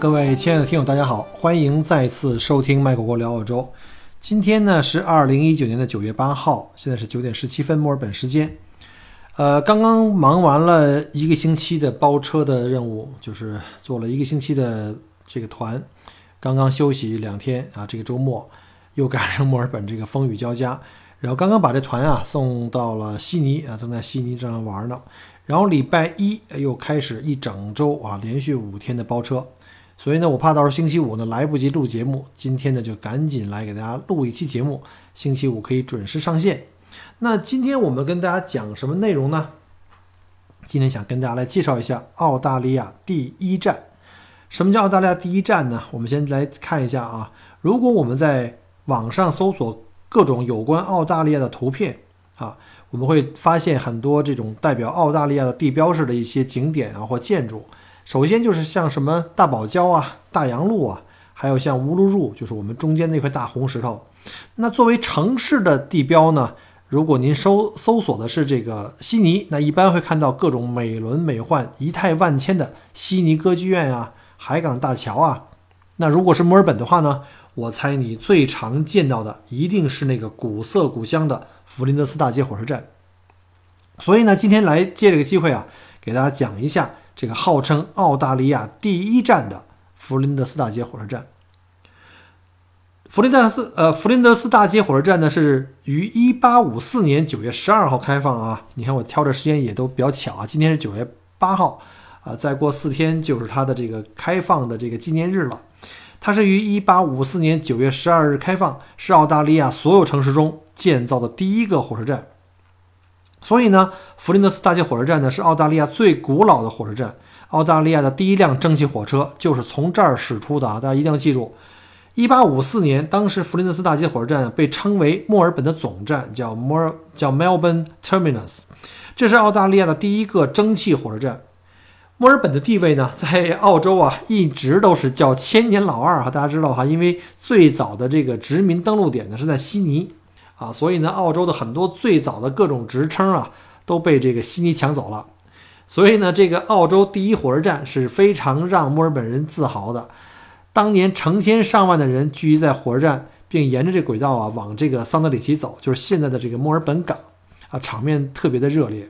各位亲爱的听友，大家好，欢迎再次收听麦果果聊澳洲。今天呢是二零一九年的九月八号，现在是九点十七分墨尔本时间。呃，刚刚忙完了一个星期的包车的任务，就是做了一个星期的这个团，刚刚休息两天啊，这个周末又赶上墨尔本这个风雨交加，然后刚刚把这团啊送到了悉尼啊，正在悉尼这样玩呢。然后礼拜一又开始一整周啊，连续五天的包车。所以呢，我怕到时候星期五呢来不及录节目，今天呢就赶紧来给大家录一期节目，星期五可以准时上线。那今天我们跟大家讲什么内容呢？今天想跟大家来介绍一下澳大利亚第一站。什么叫澳大利亚第一站呢？我们先来看一下啊，如果我们在网上搜索各种有关澳大利亚的图片啊，我们会发现很多这种代表澳大利亚的地标式的一些景点啊或建筑。首先就是像什么大堡礁啊、大洋路啊，还有像乌鲁鲁，就是我们中间那块大红石头。那作为城市的地标呢，如果您搜搜索的是这个悉尼，那一般会看到各种美轮美奂、仪态万千的悉尼歌剧院啊、海港大桥啊。那如果是墨尔本的话呢，我猜你最常见到的一定是那个古色古香的弗林德斯大街火车站。所以呢，今天来借这个机会啊，给大家讲一下。这个号称澳大利亚第一站的弗林德斯大街火车站，弗林德斯呃弗林德斯大街火车站呢是于一八五四年九月十二号开放啊。你看我挑的时间也都比较巧啊，今天是九月八号啊，再过四天就是它的这个开放的这个纪念日了。它是于一八五四年九月十二日开放，是澳大利亚所有城市中建造的第一个火车站。所以呢，弗林德斯大街火车站呢是澳大利亚最古老的火车站，澳大利亚的第一辆蒸汽火车就是从这儿驶出的啊！大家一定要记住，一八五四年，当时弗林德斯大街火车站被称为墨尔本的总站，叫墨尔叫 Melbourne Terminus，这是澳大利亚的第一个蒸汽火车站。墨尔本的地位呢，在澳洲啊一直都是叫千年老二哈，大家知道哈，因为最早的这个殖民登陆点呢是在悉尼。啊，所以呢，澳洲的很多最早的各种职称啊，都被这个悉尼抢走了。所以呢，这个澳洲第一火车站是非常让墨尔本人自豪的。当年成千上万的人聚集在火车站，并沿着这轨道啊往这个桑德里奇走，就是现在的这个墨尔本港啊，场面特别的热烈。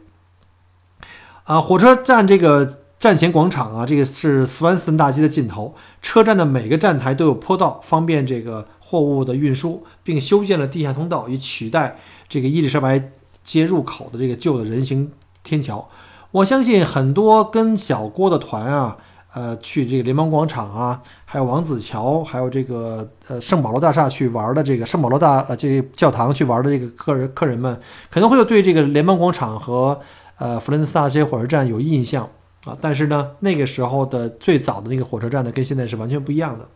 啊，火车站这个站前广场啊，这个是斯万森大街的尽头，车站的每个站台都有坡道，方便这个。货物的运输，并修建了地下通道，以取代这个伊丽莎白街入口的这个旧的人行天桥。我相信很多跟小郭的团啊，呃，去这个联邦广场啊，还有王子桥，还有这个呃圣保罗大厦去玩的这个圣保罗大呃这个教堂去玩的这个客人客人们，可能会有对这个联邦广场和呃弗伦斯大街火车站有印象啊。但是呢，那个时候的最早的那个火车站呢，跟现在是完全不一样的。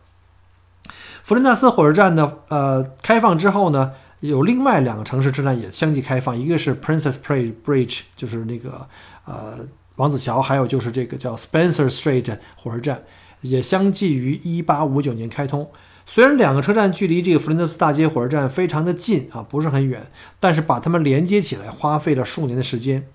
弗林纳斯火车站呢，呃，开放之后呢，有另外两个城市车站也相继开放，一个是 Princess Pray Bridge，就是那个呃王子桥，还有就是这个叫 Spencer Street 火车站，也相继于1859年开通。虽然两个车站距离这个弗林德斯大街火车站非常的近啊，不是很远，但是把它们连接起来花费了数年的时间。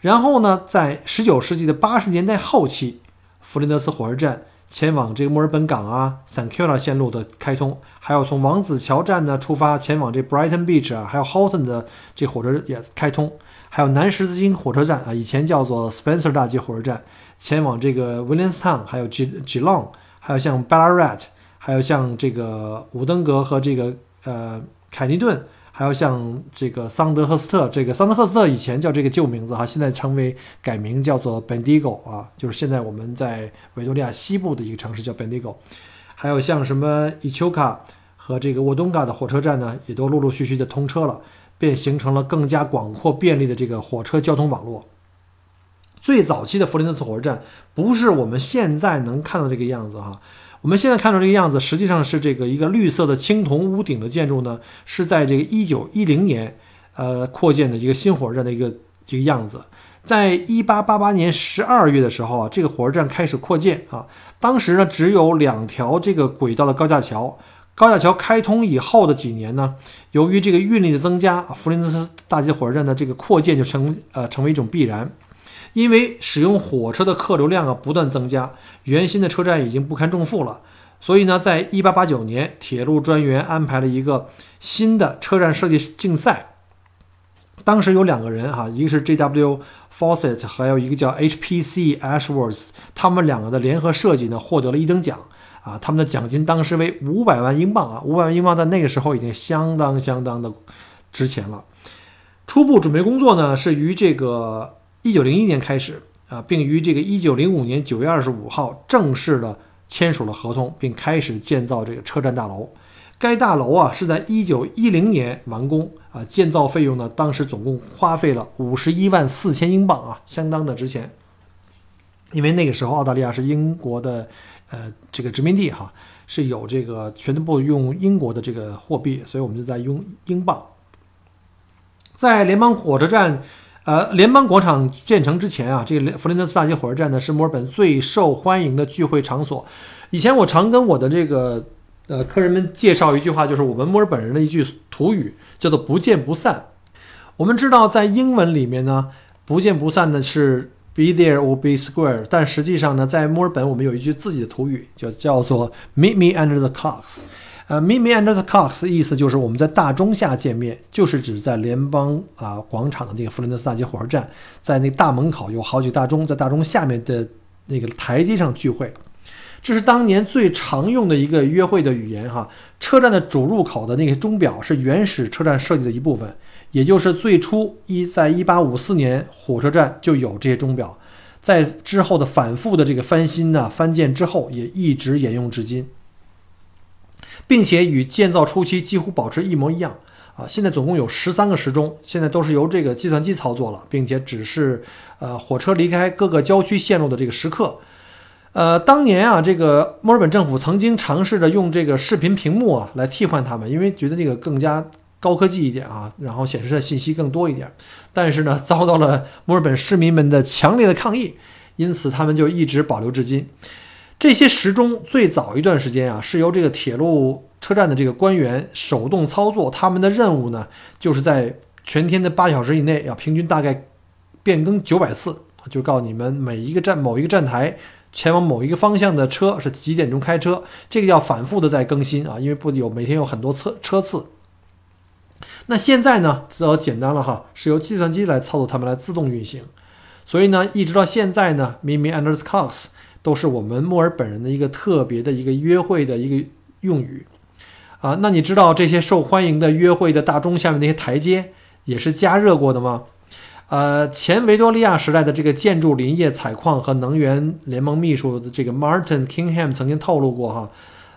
然后呢，在19世纪的80年代后期，弗林德斯火车站。前往这个墨尔本港啊，San q u i l a 线路的开通，还有从王子桥站呢出发前往这 Brighton Beach 啊，还有 Halton 的这火车也开通，还有南十字星火车站啊，以前叫做 Spencer 大街火车站，前往这个 Williamstown，还有 G G Long，还有像 Ballarat，还有像这个伍登格和这个呃凯尼顿。还有像这个桑德赫斯特，这个桑德赫斯特以前叫这个旧名字哈，现在称为改名叫做 Bendigo 啊，就是现在我们在维多利亚西部的一个城市叫 Bendigo。还有像什么伊丘卡和这个沃东嘎的火车站呢，也都陆陆续续的通车了，便形成了更加广阔便利的这个火车交通网络。最早期的弗林德斯火车站不是我们现在能看到这个样子哈。我们现在看到这个样子，实际上是这个一个绿色的青铜屋顶的建筑呢，是在这个一九一零年呃扩建的一个新火车站的一个这个样子。在一八八八年十二月的时候啊，这个火车站开始扩建啊，当时呢只有两条这个轨道的高架桥。高架桥开通以后的几年呢，由于这个运力的增加，弗林斯大街火车站的这个扩建就成呃成为一种必然。因为使用火车的客流量啊不断增加，原先的车站已经不堪重负了，所以呢，在一八八九年，铁路专员安排了一个新的车站设计竞赛。当时有两个人哈，一个是 J.W. Fawcett，还有一个叫 H.P.C. Ashworth，他们两个的联合设计呢，获得了一等奖。啊，他们的奖金当时为五百万英镑啊，五百万英镑在那个时候已经相当相当的值钱了。初步准备工作呢，是于这个一九零一年开始啊，并于这个一九零五年九月二十五号正式的签署了合同，并开始建造这个车站大楼。该大楼啊是在一九一零年完工啊，建造费用呢，当时总共花费了五十一万四千英镑啊，相当的值钱。因为那个时候澳大利亚是英国的。呃，这个殖民地哈是有这个全部用英国的这个货币，所以我们就在用英镑。在联邦火车站，呃，联邦广场建成之前啊，这个弗林德斯大街火车站呢是墨尔本最受欢迎的聚会场所。以前我常跟我的这个呃客人们介绍一句话，就是我们墨尔本人的一句土语，叫做“不见不散”。我们知道，在英文里面呢，“不见不散”的是。Be there or be square，但实际上呢，在墨尔本我们有一句自己的土语，就叫做 Meet me under the clocks。呃，Meet me under the clocks 的意思就是我们在大钟下见面，就是指在联邦啊广场的那个弗林德斯大街火车站，在那大门口有好几大钟，在大钟下面的那个台阶上聚会。这是当年最常用的一个约会的语言哈。车站的主入口的那个钟表是原始车站设计的一部分。也就是最初一在一八五四年火车站就有这些钟表，在之后的反复的这个翻新呢翻建之后，也一直沿用至今，并且与建造初期几乎保持一模一样啊。现在总共有十三个时钟，现在都是由这个计算机操作了，并且只是呃火车离开各个郊区线路的这个时刻。呃，当年啊，这个墨尔本政府曾经尝试着用这个视频屏幕啊来替换它们，因为觉得这个更加。高科技一点啊，然后显示的信息更多一点，但是呢，遭到了墨尔本市民们的强烈的抗议，因此他们就一直保留至今。这些时钟最早一段时间啊，是由这个铁路车站的这个官员手动操作，他们的任务呢，就是在全天的八小时以内，要平均大概变更九百次，就告诉你们每一个站某一个站台前往某一个方向的车是几点钟开车，这个要反复的在更新啊，因为不有每天有很多车车次。那现在呢，则简单了哈，是由计算机来操作它们来自动运行。所以呢，一直到现在呢，“Mimi under the clocks” 都是我们墨尔本人的一个特别的一个约会的一个用语啊。那你知道这些受欢迎的约会的大钟下面那些台阶也是加热过的吗？呃，前维多利亚时代的这个建筑林业采矿和能源联盟秘书的这个 Martin Kingham 曾经透露过哈，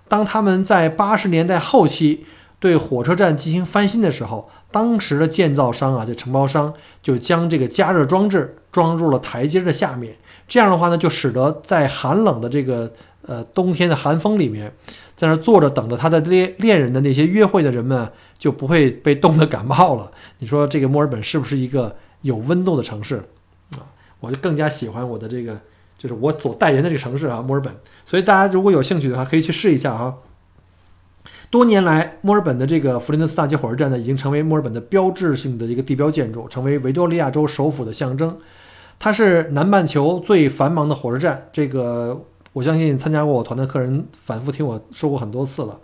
当他们在八十年代后期。对火车站进行翻新的时候，当时的建造商啊，这承包商就将这个加热装置装入了台阶的下面。这样的话呢，就使得在寒冷的这个呃冬天的寒风里面，在那坐着等着他的恋恋人的那些约会的人们就不会被冻得感冒了。你说这个墨尔本是不是一个有温度的城市啊？我就更加喜欢我的这个，就是我所代言的这个城市啊，墨尔本。所以大家如果有兴趣的话，可以去试一下啊。多年来，墨尔本的这个弗林德斯大街火车站呢，已经成为墨尔本的标志性的一个地标建筑，成为维多利亚州首府的象征。它是南半球最繁忙的火车站。这个我相信参加过我团的客人反复听我说过很多次了。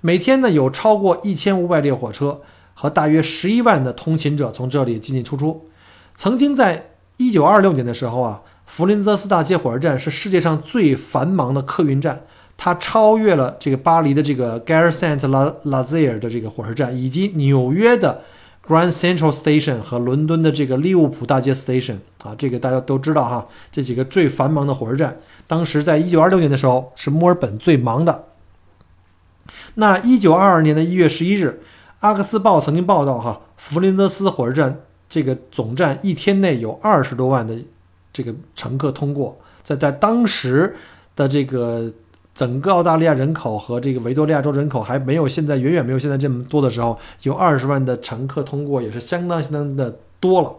每天呢，有超过一千五百列火车和大约十一万的通勤者从这里进进出出。曾经在一九二六年的时候啊，弗林泽斯大街火车站是世界上最繁忙的客运站。它超越了这个巴黎的这个 Gare Saint Lazare 的这个火车站，以及纽约的 Grand Central Station 和伦敦的这个利物浦大街 Station 啊，这个大家都知道哈，这几个最繁忙的火车站，当时在一九二六年的时候是墨尔本最忙的。那一九二二年的一月十一日，阿克斯报曾经报道哈，弗林德斯火车站这个总站一天内有二十多万的这个乘客通过，在在当时的这个整个澳大利亚人口和这个维多利亚州人口还没有现在远远没有现在这么多的时候，有二十万的乘客通过也是相当相当的多了。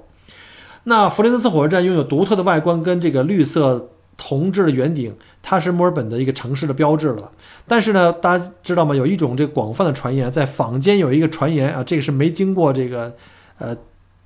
那弗林德斯火车站拥有独特的外观跟这个绿色铜制的圆顶，它是墨尔本的一个城市的标志了。但是呢，大家知道吗？有一种这个广泛的传言，在坊间有一个传言啊，这个是没经过这个呃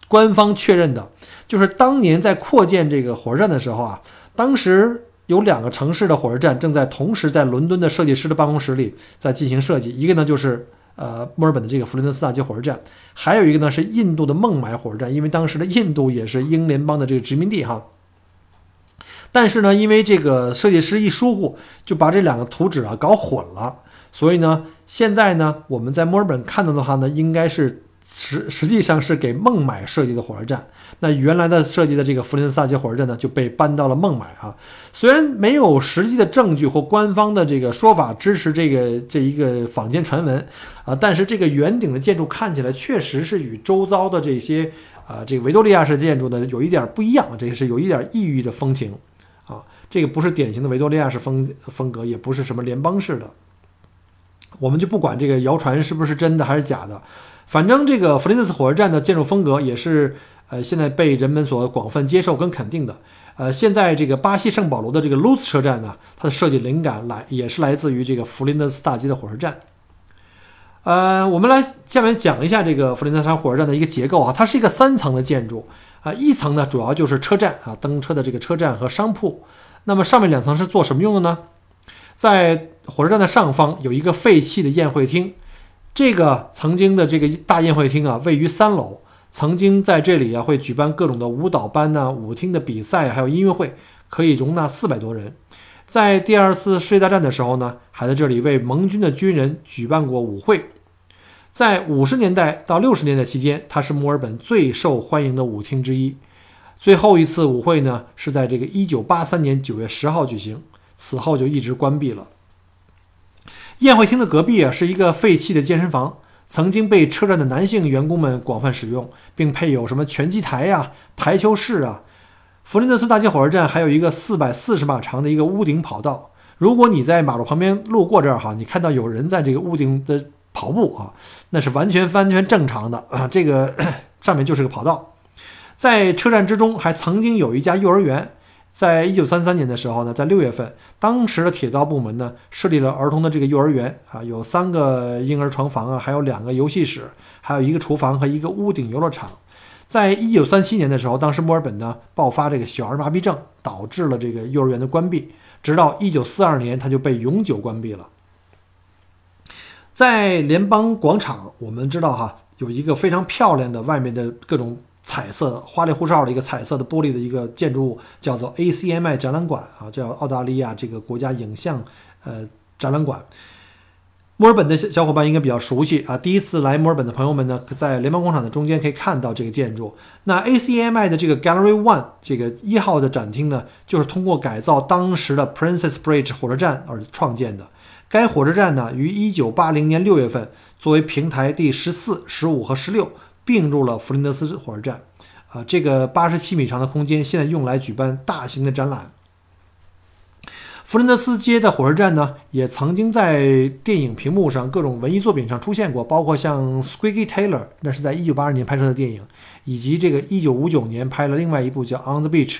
官方确认的，就是当年在扩建这个火车站的时候啊，当时有两个城市的火车站正在同时在伦敦的设计师的办公室里在进行设计，一个呢就是呃墨尔本的这个弗林德斯大街火车站，还有一个呢是印度的孟买火车站，因为当时的印度也是英联邦的这个殖民地哈。但是呢，因为这个设计师一疏忽，就把这两个图纸啊搞混了，所以呢，现在呢我们在墨尔本看到的话呢，应该是实实际上是给孟买设计的火车站。那原来的设计的这个弗林斯大街火车站呢，就被搬到了孟买啊。虽然没有实际的证据或官方的这个说法支持这个这一个坊间传闻啊，但是这个圆顶的建筑看起来确实是与周遭的这些啊这个维多利亚式建筑呢有一点不一样，这个是有一点异域的风情啊。这个不是典型的维多利亚式风风格，也不是什么联邦式的，我们就不管这个谣传是不是真的还是假的，反正这个弗林斯火车站的建筑风格也是呃现在被人们所广泛接受跟肯定的。呃，现在这个巴西圣保罗的这个卢茨车站呢，它的设计灵感来也是来自于这个弗林德斯大街的火车站。呃，我们来下面讲一下这个弗林德斯火车站的一个结构啊，它是一个三层的建筑啊，一层呢主要就是车站啊，登车的这个车站和商铺。那么上面两层是做什么用的呢？在火车站的上方有一个废弃的宴会厅，这个曾经的这个大宴会厅啊，位于三楼，曾经在这里啊会举办各种的舞蹈班呐、舞厅的比赛，还有音乐会，可以容纳四百多人。在第二次世界大战的时候呢，还在这里为盟军的军人举办过舞会。在五十年代到六十年代期间，它是墨尔本最受欢迎的舞厅之一。最后一次舞会呢，是在这个一九八三年九月十号举行，此后就一直关闭了。宴会厅的隔壁啊，是一个废弃的健身房，曾经被车站的男性员工们广泛使用，并配有什么拳击台呀、台球室啊。弗林德斯大街火车站还有一个四百四十码长的一个屋顶跑道，如果你在马路旁边路过这儿哈，你看到有人在这个屋顶的跑步啊，那是完全完全正常的啊，这个 上面就是个跑道。在车站之中，还曾经有一家幼儿园。在一九三三年的时候呢，在六月份，当时的铁道部门呢设立了儿童的这个幼儿园啊，有三个婴儿床房啊，还有两个游戏室，还有一个厨房和一个屋顶游乐场。在一九三七年的时候，当时墨尔本呢爆发这个小儿麻痹症，导致了这个幼儿园的关闭，直到一九四二年，它就被永久关闭了。在联邦广场，我们知道哈，有一个非常漂亮的外面的各种。彩色花里胡哨的一个彩色的玻璃的一个建筑物，叫做 ACMI 展览馆啊，叫澳大利亚这个国家影像呃展览馆。墨尔本的小伙伴应该比较熟悉啊，第一次来墨尔本的朋友们呢，在联邦广场的中间可以看到这个建筑。那 ACMI 的这个 Gallery One 这个一号的展厅呢，就是通过改造当时的 Princess Bridge 火车站而创建的。该火车站呢，于1980年6月份作为平台第十四、十五和十六。并入了弗林德斯火车站，啊，这个八十七米长的空间现在用来举办大型的展览。弗林德斯街的火车站呢，也曾经在电影屏幕上、各种文艺作品上出现过，包括像《Squeaky Taylor》，那是在一九八二年拍摄的电影，以及这个一九五九年拍了另外一部叫《On the Beach》，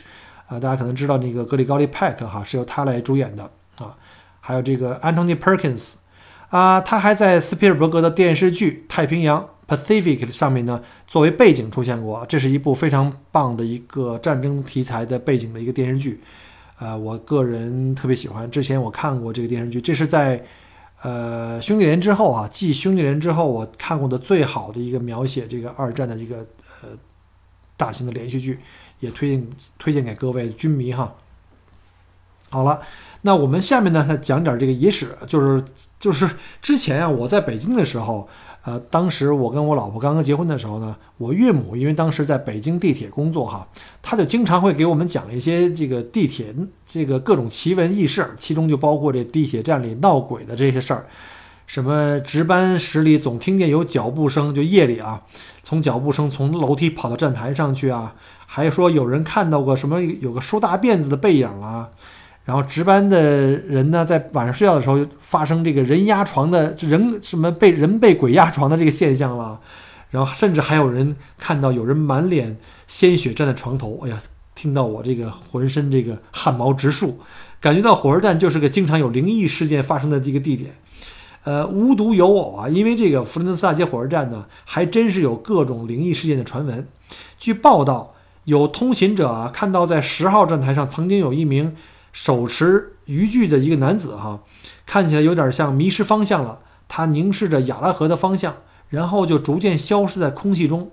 啊，大家可能知道那个格里高利·派克哈是由他来主演的啊，还有这个 Anthony Perkins，啊，他还在斯皮尔伯格的电视剧《太平洋》。Pacific 上面呢，作为背景出现过，这是一部非常棒的一个战争题材的背景的一个电视剧，呃，我个人特别喜欢。之前我看过这个电视剧，这是在呃兄弟连之后啊，继兄弟连之后我看过的最好的一个描写这个二战的一个呃大型的连续剧，也推荐推荐给各位军迷哈。好了，那我们下面呢，再讲点这个野史，就是就是之前啊，我在北京的时候。呃，当时我跟我老婆刚刚结婚的时候呢，我岳母因为当时在北京地铁工作哈，她就经常会给我们讲一些这个地铁这个各种奇闻异事，其中就包括这地铁站里闹鬼的这些事儿。什么值班室里总听见有脚步声，就夜里啊，从脚步声从楼梯跑到站台上去啊，还说有人看到过什么有个梳大辫子的背影啊。然后值班的人呢，在晚上睡觉的时候就发生这个人压床的人什么被人被鬼压床的这个现象了，然后甚至还有人看到有人满脸鲜血站在床头，哎呀，听到我这个浑身这个汗毛直竖，感觉到火车站就是个经常有灵异事件发生的这个地点。呃，无独有偶啊，因为这个弗林德斯大街火车站呢，还真是有各种灵异事件的传闻。据报道，有通勤者啊看到在十号站台上曾经有一名。手持渔具的一个男子，哈，看起来有点像迷失方向了。他凝视着亚拉河的方向，然后就逐渐消失在空气中。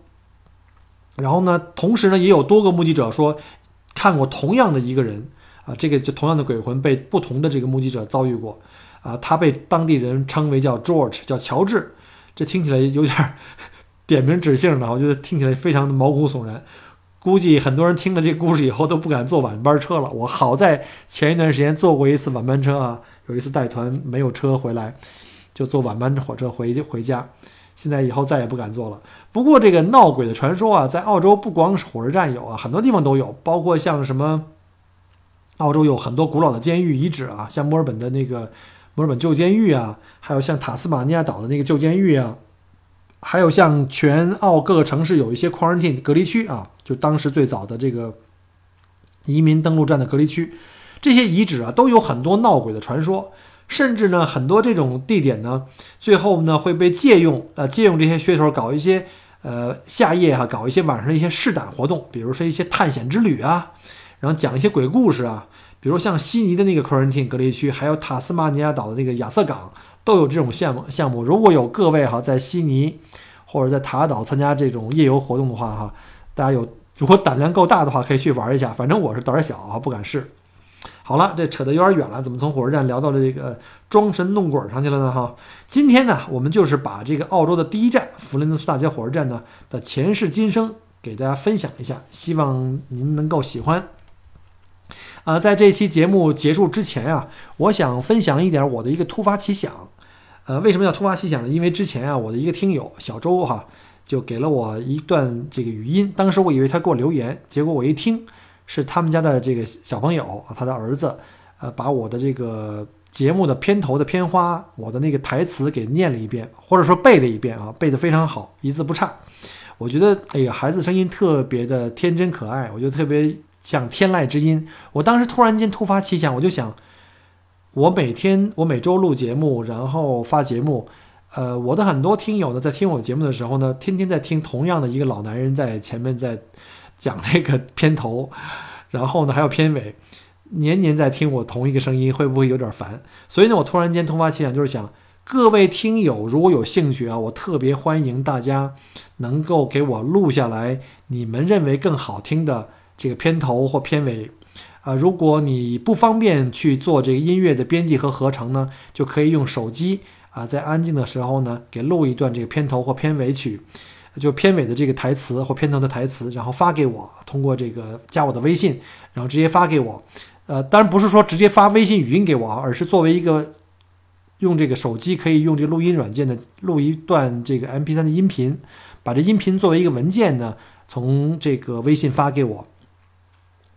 然后呢，同时呢，也有多个目击者说看过同样的一个人，啊，这个就同样的鬼魂被不同的这个目击者遭遇过，啊，他被当地人称为叫 George，叫乔治。这听起来有点 点名指姓的，我觉得听起来非常的毛骨悚然。估计很多人听了这故事以后都不敢坐晚班车了。我好在前一段时间坐过一次晚班车啊，有一次带团没有车回来，就坐晚班火车回回家。现在以后再也不敢坐了。不过这个闹鬼的传说啊，在澳洲不光是火车站有啊，很多地方都有，包括像什么，澳洲有很多古老的监狱遗址啊，像墨尔本的那个墨尔本旧监狱啊，还有像塔斯马尼亚岛的那个旧监狱啊。还有像全澳各个城市有一些 quarantine 隔离区啊，就当时最早的这个移民登陆站的隔离区，这些遗址啊都有很多闹鬼的传说，甚至呢很多这种地点呢，最后呢会被借用，呃借用这些噱头搞一些呃夏夜哈，搞一些晚上的一些试胆活动，比如说一些探险之旅啊，然后讲一些鬼故事啊，比如像悉尼的那个 quarantine 隔离区，还有塔斯马尼亚岛的那个亚瑟港。都有这种项目项目，如果有各位哈在悉尼或者在塔岛参加这种夜游活动的话哈，大家有如果胆量够大的话，可以去玩一下。反正我是胆儿小啊，不敢试。好了，这扯得有点远了，怎么从火车站聊到了这个装神弄鬼上去了呢？哈，今天呢，我们就是把这个澳洲的第一站弗林德斯大街火车站呢的前世今生给大家分享一下，希望您能够喜欢。啊，在这期节目结束之前啊，我想分享一点我的一个突发奇想。呃，为什么叫突发奇想呢？因为之前啊，我的一个听友小周哈，就给了我一段这个语音。当时我以为他给我留言，结果我一听是他们家的这个小朋友他的儿子，呃，把我的这个节目的片头的片花，我的那个台词给念了一遍，或者说背了一遍啊，背得非常好，一字不差。我觉得，哎呀，孩子声音特别的天真可爱，我觉得特别。像天籁之音，我当时突然间突发奇想，我就想，我每天我每周录节目，然后发节目，呃，我的很多听友呢，在听我节目的时候呢，天天在听同样的一个老男人在前面在讲这个片头，然后呢还有片尾，年年在听我同一个声音，会不会有点烦？所以呢，我突然间突发奇想，就是想各位听友如果有兴趣啊，我特别欢迎大家能够给我录下来你们认为更好听的。这个片头或片尾，啊，如果你不方便去做这个音乐的编辑和合成呢，就可以用手机啊，在安静的时候呢，给录一段这个片头或片尾曲，就片尾的这个台词或片头的台词，然后发给我，通过这个加我的微信，然后直接发给我。呃，当然不是说直接发微信语音给我啊，而是作为一个用这个手机可以用这个录音软件的录一段这个 MP3 的音频，把这音频作为一个文件呢，从这个微信发给我。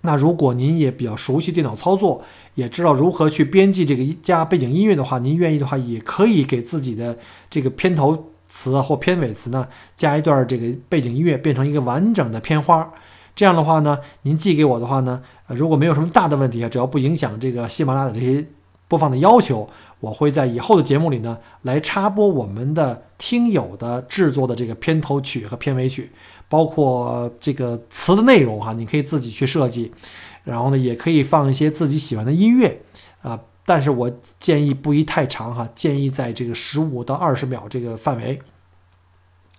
那如果您也比较熟悉电脑操作，也知道如何去编辑这个加背景音乐的话，您愿意的话，也可以给自己的这个片头词或片尾词呢加一段这个背景音乐，变成一个完整的片花。这样的话呢，您寄给我的话呢，呃如果没有什么大的问题啊，只要不影响这个喜马拉雅的这些播放的要求，我会在以后的节目里呢来插播我们的听友的制作的这个片头曲和片尾曲。包括这个词的内容哈，你可以自己去设计，然后呢，也可以放一些自己喜欢的音乐啊。但是我建议不宜太长哈，建议在这个十五到二十秒这个范围。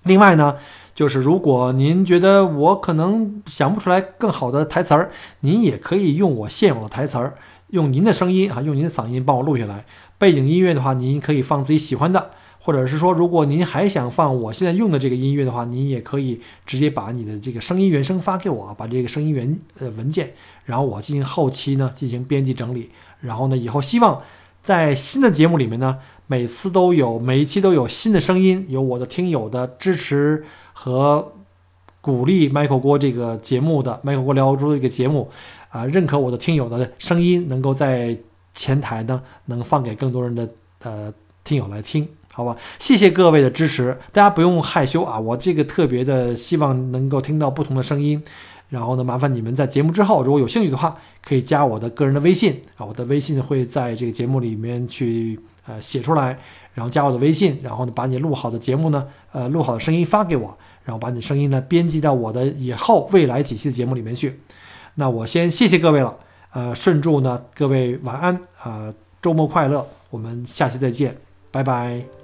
另外呢，就是如果您觉得我可能想不出来更好的台词儿，您也可以用我现有的台词儿，用您的声音啊，用您的嗓音帮我录下来。背景音乐的话，您可以放自己喜欢的。或者是说，如果您还想放我现在用的这个音乐的话，您也可以直接把你的这个声音原声发给我，把这个声音原呃文件，然后我进行后期呢进行编辑整理，然后呢以后希望在新的节目里面呢每次都有，每一期都有新的声音，有我的听友的支持和鼓励，Michael 郭这个节目的 Michael 郭聊欧洲的一个节目啊，认可我的听友的声音，能够在前台呢，能放给更多人的呃听友来听。好吧，谢谢各位的支持，大家不用害羞啊！我这个特别的希望能够听到不同的声音，然后呢，麻烦你们在节目之后，如果有兴趣的话，可以加我的个人的微信啊，我的微信会在这个节目里面去呃写出来，然后加我的微信，然后呢，把你录好的节目呢，呃，录好的声音发给我，然后把你声音呢编辑到我的以后未来几期的节目里面去。那我先谢谢各位了，呃，顺祝呢各位晚安啊，周末快乐，我们下期再见，拜拜。